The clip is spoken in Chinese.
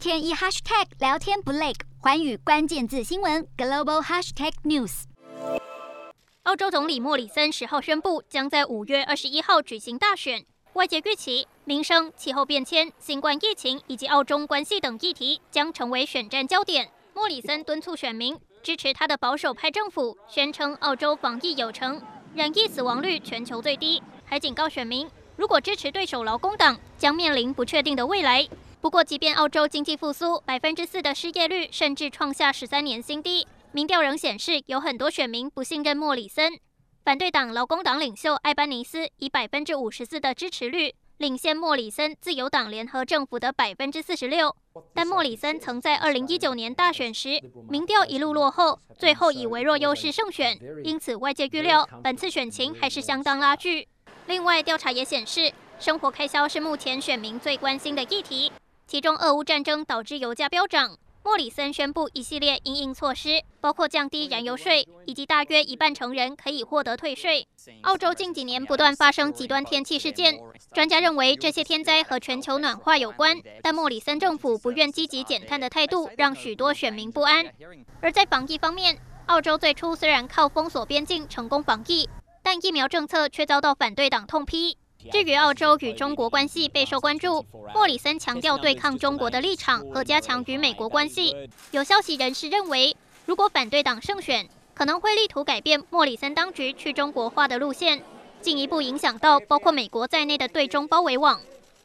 天一 hashtag 聊天不累，寰宇关键字新闻 global hashtag news。澳洲总理莫里森十号宣布，将在五月二十一号举行大选。外界预期，民生、气候变迁、新冠疫情以及澳中关系等议题将成为选战焦点。莫里森敦促选民支持他的保守派政府，宣称澳洲防疫有成，染疫死亡率全球最低，还警告选民，如果支持对手劳工党，将面临不确定的未来。不过，即便澳洲经济复苏，百分之四的失业率甚至创下十三年新低。民调仍显示，有很多选民不信任莫里森。反对党劳工党领袖艾班尼斯以百分之五十四的支持率领先莫里森自由党联合政府的百分之四十六。但莫里森曾在二零一九年大选时，民调一路落后，最后以微弱优势胜选。因此，外界预料本次选情还是相当拉锯。另外，调查也显示，生活开销是目前选民最关心的议题，其中俄乌战争导致油价飙涨。莫里森宣布一系列因应措施，包括降低燃油税，以及大约一半成人可以获得退税。澳洲近几年不断发生极端天气事件，专家认为这些天灾和全球暖化有关，但莫里森政府不愿积极减碳的态度让许多选民不安。而在防疫方面，澳洲最初虽然靠封锁边境成功防疫，但疫苗政策却遭到反对党痛批。至于澳洲与中国关系备受关注，莫里森强调对抗中国的立场和加强与美国关系。有消息人士认为，如果反对党胜选，可能会力图改变莫里森当局去中国化的路线，进一步影响到包括美国在内的对中包围网。